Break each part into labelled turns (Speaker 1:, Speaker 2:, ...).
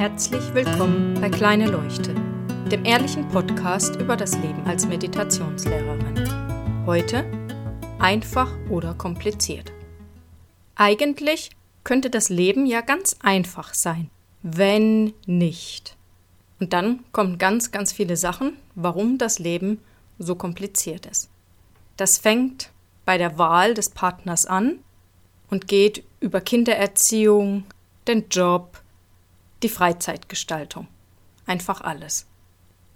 Speaker 1: Herzlich willkommen bei Kleine Leuchte, dem ehrlichen Podcast über das Leben als Meditationslehrerin. Heute einfach oder kompliziert. Eigentlich könnte das Leben ja ganz einfach sein, wenn nicht. Und dann kommen ganz, ganz viele Sachen, warum das Leben so kompliziert ist. Das fängt bei der Wahl des Partners an und geht über Kindererziehung, den Job, die Freizeitgestaltung. Einfach alles.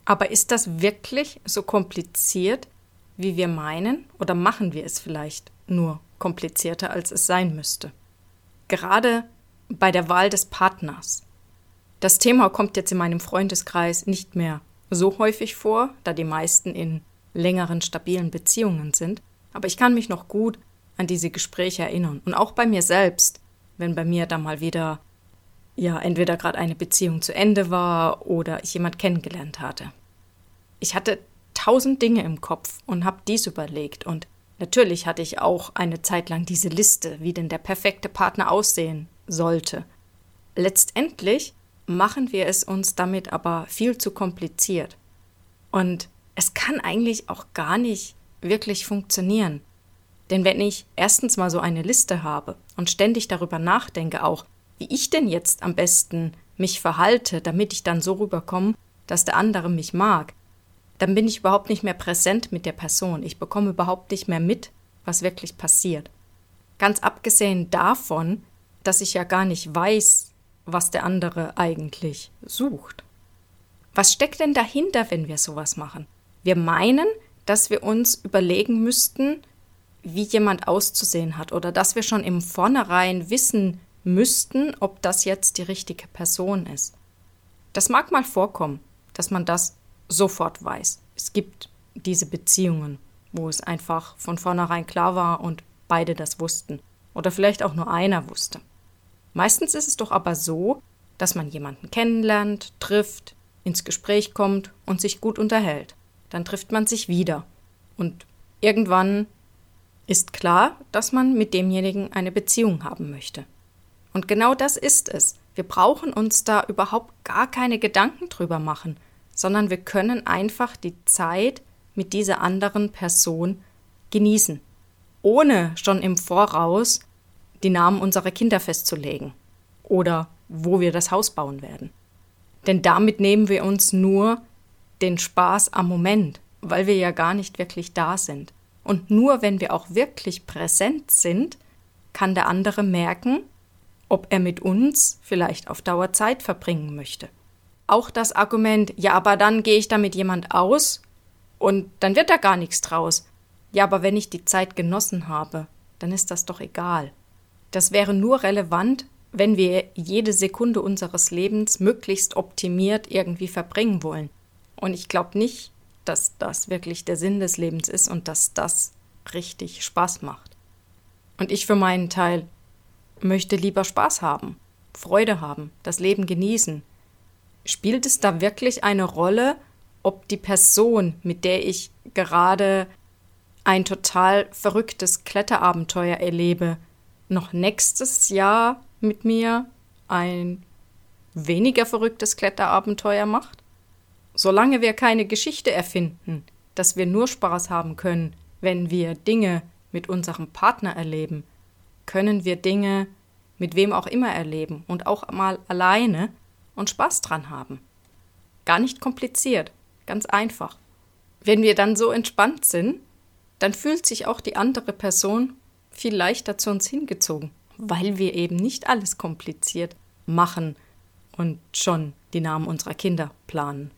Speaker 1: Aber ist das wirklich so kompliziert, wie wir meinen, oder machen wir es vielleicht nur komplizierter, als es sein müsste? Gerade bei der Wahl des Partners. Das Thema kommt jetzt in meinem Freundeskreis nicht mehr so häufig vor, da die meisten in längeren, stabilen Beziehungen sind, aber ich kann mich noch gut an diese Gespräche erinnern. Und auch bei mir selbst, wenn bei mir da mal wieder ja entweder gerade eine Beziehung zu Ende war oder ich jemand kennengelernt hatte. Ich hatte tausend Dinge im Kopf und habe dies überlegt und natürlich hatte ich auch eine Zeit lang diese Liste, wie denn der perfekte Partner aussehen sollte. Letztendlich machen wir es uns damit aber viel zu kompliziert. Und es kann eigentlich auch gar nicht wirklich funktionieren. Denn wenn ich erstens mal so eine Liste habe und ständig darüber nachdenke, auch wie ich denn jetzt am besten mich verhalte, damit ich dann so rüberkomme, dass der andere mich mag, dann bin ich überhaupt nicht mehr präsent mit der Person. Ich bekomme überhaupt nicht mehr mit, was wirklich passiert. Ganz abgesehen davon, dass ich ja gar nicht weiß, was der andere eigentlich sucht. Was steckt denn dahinter, wenn wir sowas machen? Wir meinen, dass wir uns überlegen müssten, wie jemand auszusehen hat oder dass wir schon im Vornherein wissen müssten, ob das jetzt die richtige Person ist. Das mag mal vorkommen, dass man das sofort weiß. Es gibt diese Beziehungen, wo es einfach von vornherein klar war und beide das wussten. Oder vielleicht auch nur einer wusste. Meistens ist es doch aber so, dass man jemanden kennenlernt, trifft, ins Gespräch kommt und sich gut unterhält. Dann trifft man sich wieder. Und irgendwann ist klar, dass man mit demjenigen eine Beziehung haben möchte. Und genau das ist es. Wir brauchen uns da überhaupt gar keine Gedanken drüber machen, sondern wir können einfach die Zeit mit dieser anderen Person genießen, ohne schon im Voraus die Namen unserer Kinder festzulegen oder wo wir das Haus bauen werden. Denn damit nehmen wir uns nur den Spaß am Moment, weil wir ja gar nicht wirklich da sind. Und nur wenn wir auch wirklich präsent sind, kann der andere merken, ob er mit uns vielleicht auf Dauer Zeit verbringen möchte. Auch das Argument, ja, aber dann gehe ich da mit jemand aus und dann wird da gar nichts draus. Ja, aber wenn ich die Zeit genossen habe, dann ist das doch egal. Das wäre nur relevant, wenn wir jede Sekunde unseres Lebens möglichst optimiert irgendwie verbringen wollen. Und ich glaube nicht, dass das wirklich der Sinn des Lebens ist und dass das richtig Spaß macht. Und ich für meinen Teil möchte lieber Spaß haben, Freude haben, das Leben genießen. Spielt es da wirklich eine Rolle, ob die Person, mit der ich gerade ein total verrücktes Kletterabenteuer erlebe, noch nächstes Jahr mit mir ein weniger verrücktes Kletterabenteuer macht? Solange wir keine Geschichte erfinden, dass wir nur Spaß haben können, wenn wir Dinge mit unserem Partner erleben, können wir Dinge mit wem auch immer erleben und auch mal alleine und Spaß dran haben. Gar nicht kompliziert, ganz einfach. Wenn wir dann so entspannt sind, dann fühlt sich auch die andere Person viel leichter zu uns hingezogen, weil wir eben nicht alles kompliziert machen und schon die Namen unserer Kinder planen.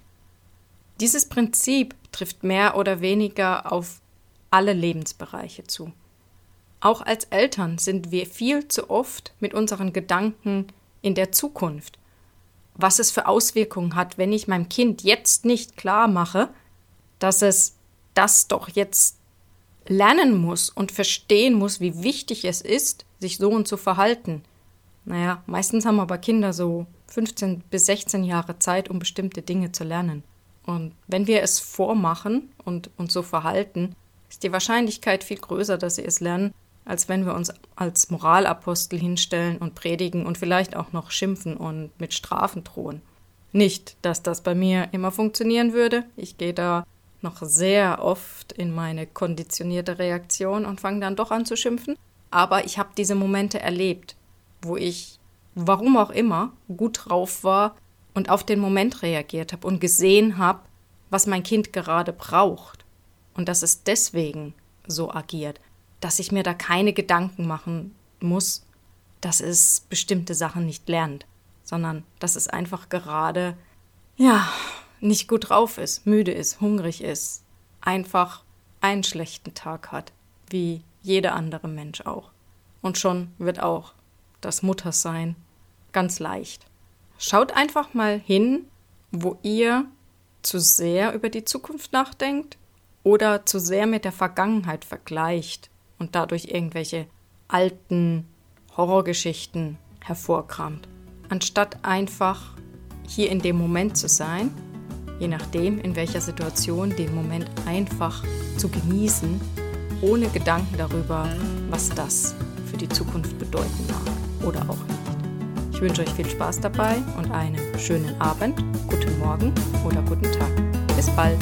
Speaker 1: Dieses Prinzip trifft mehr oder weniger auf alle Lebensbereiche zu. Auch als Eltern sind wir viel zu oft mit unseren Gedanken in der Zukunft. Was es für Auswirkungen hat, wenn ich meinem Kind jetzt nicht klar mache, dass es das doch jetzt lernen muss und verstehen muss, wie wichtig es ist, sich so und zu verhalten. Naja, meistens haben aber Kinder so 15 bis 16 Jahre Zeit, um bestimmte Dinge zu lernen. Und wenn wir es vormachen und uns so verhalten, ist die Wahrscheinlichkeit viel größer, dass sie es lernen, als wenn wir uns als Moralapostel hinstellen und predigen und vielleicht auch noch schimpfen und mit Strafen drohen. Nicht, dass das bei mir immer funktionieren würde. Ich gehe da noch sehr oft in meine konditionierte Reaktion und fange dann doch an zu schimpfen. Aber ich habe diese Momente erlebt, wo ich, warum auch immer, gut drauf war und auf den Moment reagiert habe und gesehen habe, was mein Kind gerade braucht. Und dass es deswegen so agiert dass ich mir da keine Gedanken machen muss, dass es bestimmte Sachen nicht lernt, sondern dass es einfach gerade, ja, nicht gut drauf ist, müde ist, hungrig ist, einfach einen schlechten Tag hat, wie jeder andere Mensch auch. Und schon wird auch das Muttersein ganz leicht. Schaut einfach mal hin, wo ihr zu sehr über die Zukunft nachdenkt oder zu sehr mit der Vergangenheit vergleicht und dadurch irgendwelche alten Horrorgeschichten hervorkramt. Anstatt einfach hier in dem Moment zu sein, je nachdem, in welcher Situation, den Moment einfach zu genießen, ohne Gedanken darüber, was das für die Zukunft bedeuten mag oder auch nicht. Ich wünsche euch viel Spaß dabei und einen schönen Abend, guten Morgen oder guten Tag. Bis bald.